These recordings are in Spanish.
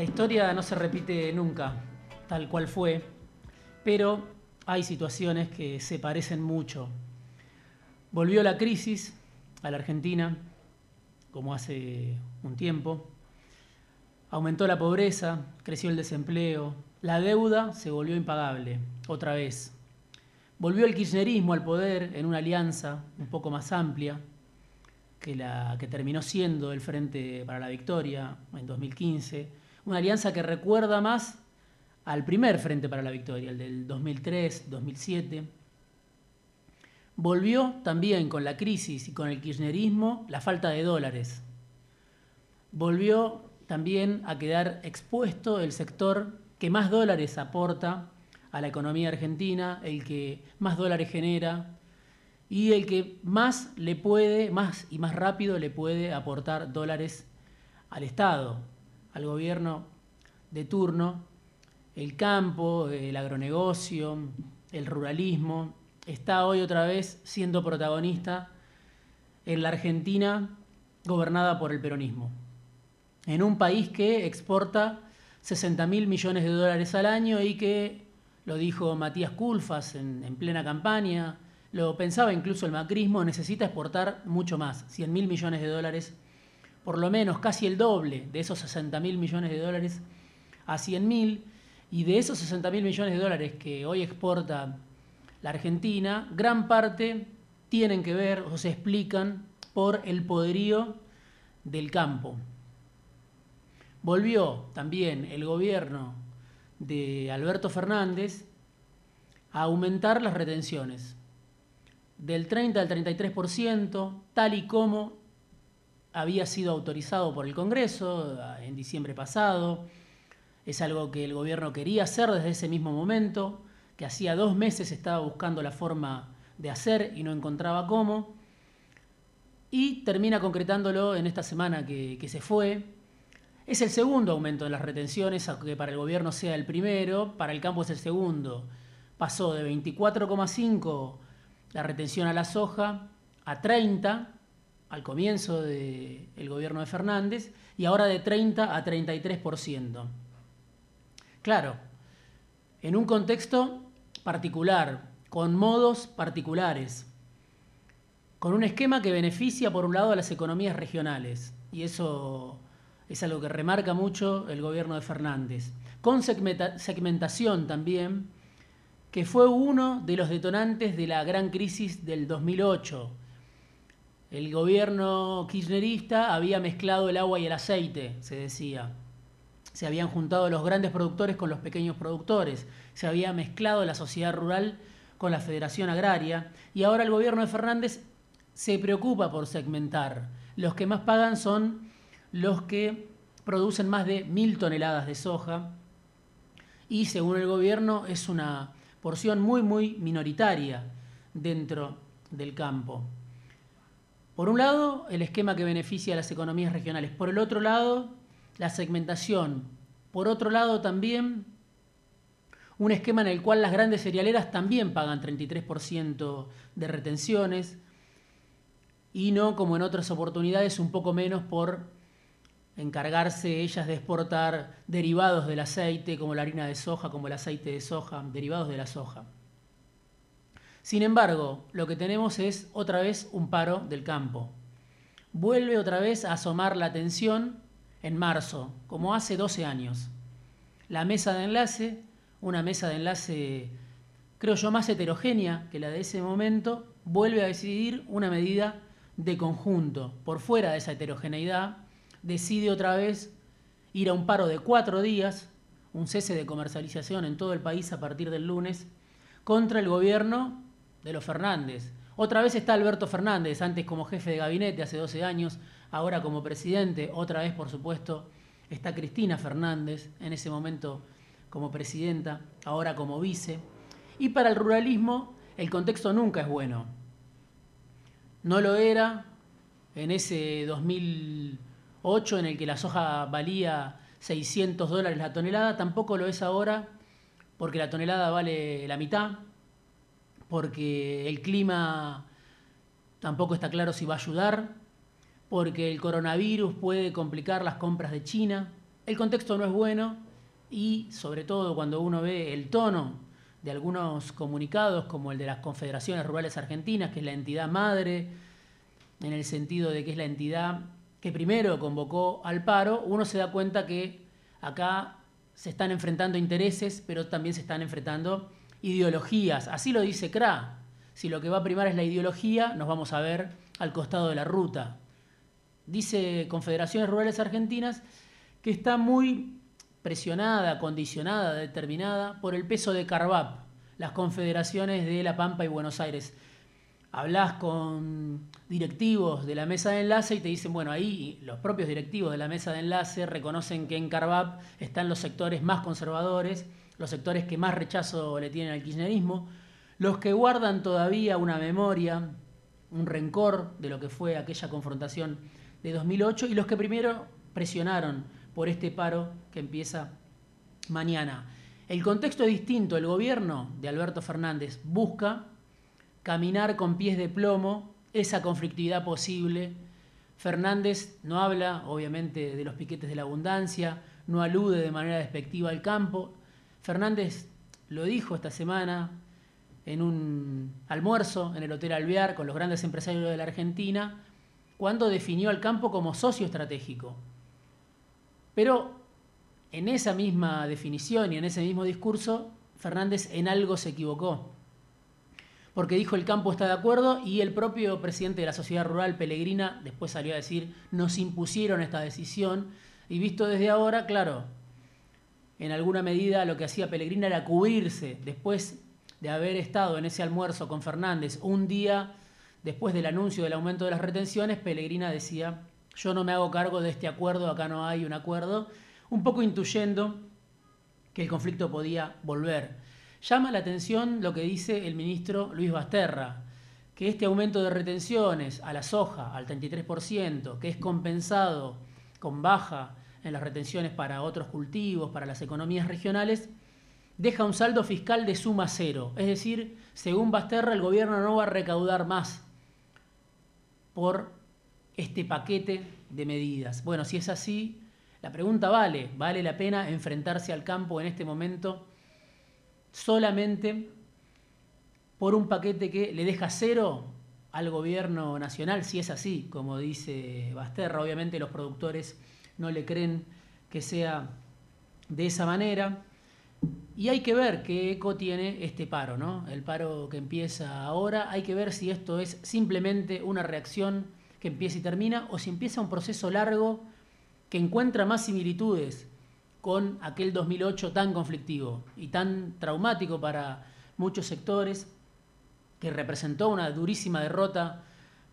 La historia no se repite nunca, tal cual fue, pero hay situaciones que se parecen mucho. Volvió la crisis a la Argentina, como hace un tiempo. Aumentó la pobreza, creció el desempleo, la deuda se volvió impagable, otra vez. Volvió el kirchnerismo al poder en una alianza un poco más amplia que la que terminó siendo el Frente para la Victoria en 2015, una alianza que recuerda más al primer Frente para la Victoria, el del 2003-2007. Volvió también con la crisis y con el kirchnerismo la falta de dólares. Volvió también a quedar expuesto el sector que más dólares aporta a la economía argentina, el que más dólares genera y el que más le puede, más y más rápido le puede aportar dólares al Estado, al gobierno de turno, el campo, el agronegocio, el ruralismo, está hoy otra vez siendo protagonista en la Argentina gobernada por el peronismo. En un país que exporta 60 mil millones de dólares al año y que, lo dijo Matías Culfas en, en plena campaña, lo pensaba incluso el macrismo, necesita exportar mucho más, 100 mil millones de dólares, por lo menos casi el doble de esos 60 mil millones de dólares a 100 mil, y de esos 60 mil millones de dólares que hoy exporta la Argentina, gran parte tienen que ver o se explican por el poderío del campo. Volvió también el gobierno de Alberto Fernández a aumentar las retenciones del 30 al 33%, tal y como había sido autorizado por el Congreso en diciembre pasado. Es algo que el gobierno quería hacer desde ese mismo momento, que hacía dos meses estaba buscando la forma de hacer y no encontraba cómo. Y termina concretándolo en esta semana que, que se fue. Es el segundo aumento de las retenciones, aunque para el gobierno sea el primero, para el campo es el segundo. Pasó de 24,5 la retención a la soja a 30 al comienzo del gobierno de Fernández y ahora de 30 a 33%. Claro, en un contexto particular, con modos particulares, con un esquema que beneficia por un lado a las economías regionales, y eso es algo que remarca mucho el gobierno de Fernández, con segmentación también que fue uno de los detonantes de la gran crisis del 2008. El gobierno kirchnerista había mezclado el agua y el aceite, se decía. Se habían juntado los grandes productores con los pequeños productores. Se había mezclado la sociedad rural con la Federación Agraria. Y ahora el gobierno de Fernández se preocupa por segmentar. Los que más pagan son los que producen más de mil toneladas de soja. Y según el gobierno es una porción muy, muy minoritaria dentro del campo. Por un lado, el esquema que beneficia a las economías regionales. Por el otro lado, la segmentación. Por otro lado, también un esquema en el cual las grandes cerealeras también pagan 33% de retenciones y no como en otras oportunidades un poco menos por encargarse ellas de exportar derivados del aceite, como la harina de soja, como el aceite de soja, derivados de la soja. Sin embargo, lo que tenemos es otra vez un paro del campo. Vuelve otra vez a asomar la tensión en marzo, como hace 12 años. La mesa de enlace, una mesa de enlace creo yo más heterogénea que la de ese momento, vuelve a decidir una medida de conjunto, por fuera de esa heterogeneidad, decide otra vez ir a un paro de cuatro días, un cese de comercialización en todo el país a partir del lunes, contra el gobierno de los Fernández. Otra vez está Alberto Fernández, antes como jefe de gabinete hace 12 años, ahora como presidente. Otra vez, por supuesto, está Cristina Fernández, en ese momento como presidenta, ahora como vice. Y para el ruralismo el contexto nunca es bueno. No lo era en ese 2000 8 en el que la soja valía 600 dólares la tonelada, tampoco lo es ahora porque la tonelada vale la mitad, porque el clima tampoco está claro si va a ayudar, porque el coronavirus puede complicar las compras de China, el contexto no es bueno y sobre todo cuando uno ve el tono de algunos comunicados como el de las Confederaciones Rurales Argentinas, que es la entidad madre, en el sentido de que es la entidad que primero convocó al paro, uno se da cuenta que acá se están enfrentando intereses, pero también se están enfrentando ideologías. Así lo dice CRA. Si lo que va a primar es la ideología, nos vamos a ver al costado de la ruta. Dice Confederaciones Rurales Argentinas que está muy presionada, condicionada, determinada por el peso de Carvap, las confederaciones de La Pampa y Buenos Aires. Hablas con directivos de la mesa de enlace y te dicen, bueno, ahí los propios directivos de la mesa de enlace reconocen que en Carvap están los sectores más conservadores, los sectores que más rechazo le tienen al kirchnerismo, los que guardan todavía una memoria, un rencor de lo que fue aquella confrontación de 2008 y los que primero presionaron por este paro que empieza mañana. El contexto es distinto. El gobierno de Alberto Fernández busca caminar con pies de plomo esa conflictividad posible. Fernández no habla, obviamente, de los piquetes de la abundancia, no alude de manera despectiva al campo. Fernández lo dijo esta semana en un almuerzo en el Hotel Alvear con los grandes empresarios de la Argentina, cuando definió al campo como socio estratégico. Pero en esa misma definición y en ese mismo discurso, Fernández en algo se equivocó. Porque dijo el campo está de acuerdo y el propio presidente de la sociedad rural, Pellegrina, después salió a decir nos impusieron esta decisión. Y visto desde ahora, claro, en alguna medida lo que hacía Pellegrina era cubrirse después de haber estado en ese almuerzo con Fernández un día después del anuncio del aumento de las retenciones, Pellegrina decía yo no me hago cargo de este acuerdo, acá no hay un acuerdo, un poco intuyendo que el conflicto podía volver. Llama la atención lo que dice el ministro Luis Basterra, que este aumento de retenciones a la soja al 33%, que es compensado con baja en las retenciones para otros cultivos, para las economías regionales, deja un saldo fiscal de suma cero. Es decir, según Basterra, el gobierno no va a recaudar más por este paquete de medidas. Bueno, si es así, la pregunta vale, ¿vale la pena enfrentarse al campo en este momento solamente por un paquete que le deja cero al gobierno nacional? Si es así, como dice Basterra, obviamente los productores no le creen que sea de esa manera. Y hay que ver qué eco tiene este paro, ¿no? El paro que empieza ahora, hay que ver si esto es simplemente una reacción que empieza y termina, o si empieza un proceso largo que encuentra más similitudes con aquel 2008 tan conflictivo y tan traumático para muchos sectores, que representó una durísima derrota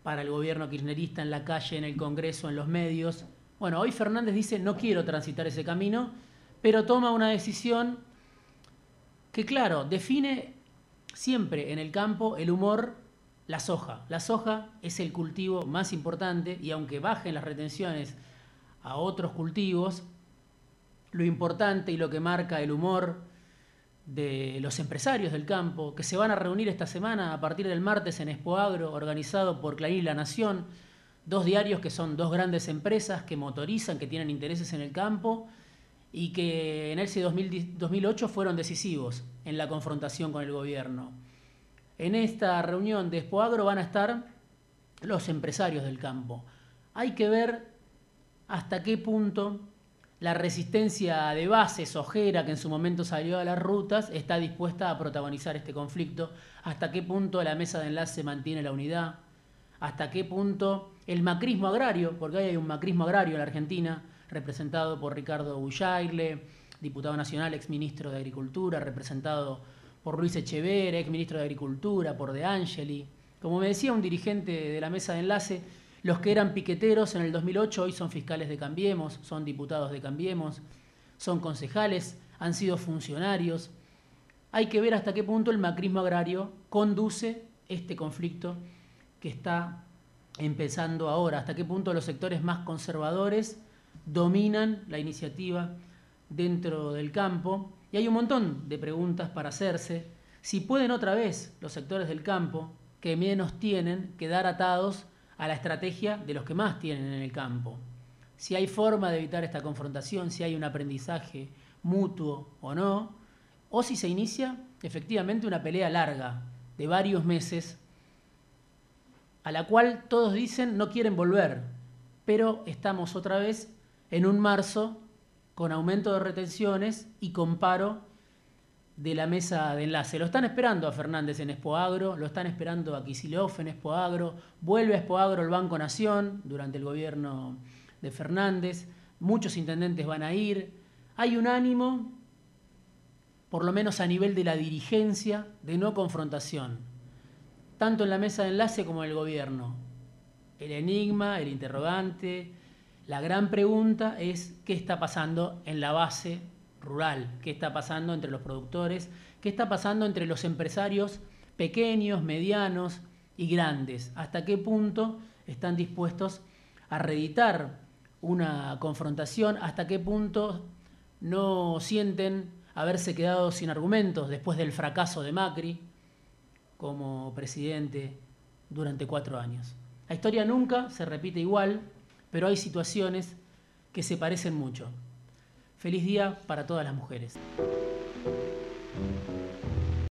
para el gobierno kirchnerista en la calle, en el Congreso, en los medios. Bueno, hoy Fernández dice, no quiero transitar ese camino, pero toma una decisión que, claro, define siempre en el campo el humor la soja. La soja es el cultivo más importante y aunque bajen las retenciones a otros cultivos, lo importante y lo que marca el humor de los empresarios del campo, que se van a reunir esta semana a partir del martes en Expoagro, organizado por Clarín La Nación, dos diarios que son dos grandes empresas que motorizan, que tienen intereses en el campo y que en ese 2008 fueron decisivos en la confrontación con el gobierno. En esta reunión de Expoagro van a estar los empresarios del campo. Hay que ver hasta qué punto la resistencia de base sojera que en su momento salió a las rutas está dispuesta a protagonizar este conflicto, hasta qué punto la mesa de enlace mantiene la unidad, hasta qué punto el macrismo agrario, porque hay un macrismo agrario en la Argentina, representado por Ricardo Bullaile, diputado nacional, exministro de Agricultura, representado por Luis Echever, ex ministro de Agricultura, por De Angeli. Como me decía un dirigente de la mesa de enlace, los que eran piqueteros en el 2008 hoy son fiscales de Cambiemos, son diputados de Cambiemos, son concejales, han sido funcionarios. Hay que ver hasta qué punto el macrismo agrario conduce este conflicto que está empezando ahora, hasta qué punto los sectores más conservadores dominan la iniciativa dentro del campo y hay un montón de preguntas para hacerse. Si pueden otra vez los sectores del campo, que menos tienen, quedar atados a la estrategia de los que más tienen en el campo. si hay forma de evitar esta confrontación, si hay un aprendizaje mutuo o no, o si se inicia efectivamente una pelea larga de varios meses, a la cual todos dicen no quieren volver, pero estamos otra vez en un marzo con aumento de retenciones y con paro de la mesa de enlace. Lo están esperando a Fernández en Expoagro, lo están esperando a Kisilov en Expoagro, vuelve a Expoagro el Banco Nación durante el gobierno de Fernández, muchos intendentes van a ir, hay un ánimo, por lo menos a nivel de la dirigencia, de no confrontación, tanto en la mesa de enlace como en el gobierno. El enigma, el interrogante, la gran pregunta es qué está pasando en la base rural, qué está pasando entre los productores, qué está pasando entre los empresarios pequeños, medianos y grandes, hasta qué punto están dispuestos a reeditar una confrontación, hasta qué punto no sienten haberse quedado sin argumentos después del fracaso de Macri como presidente durante cuatro años. La historia nunca se repite igual, pero hay situaciones que se parecen mucho. Feliz día para todas las mujeres.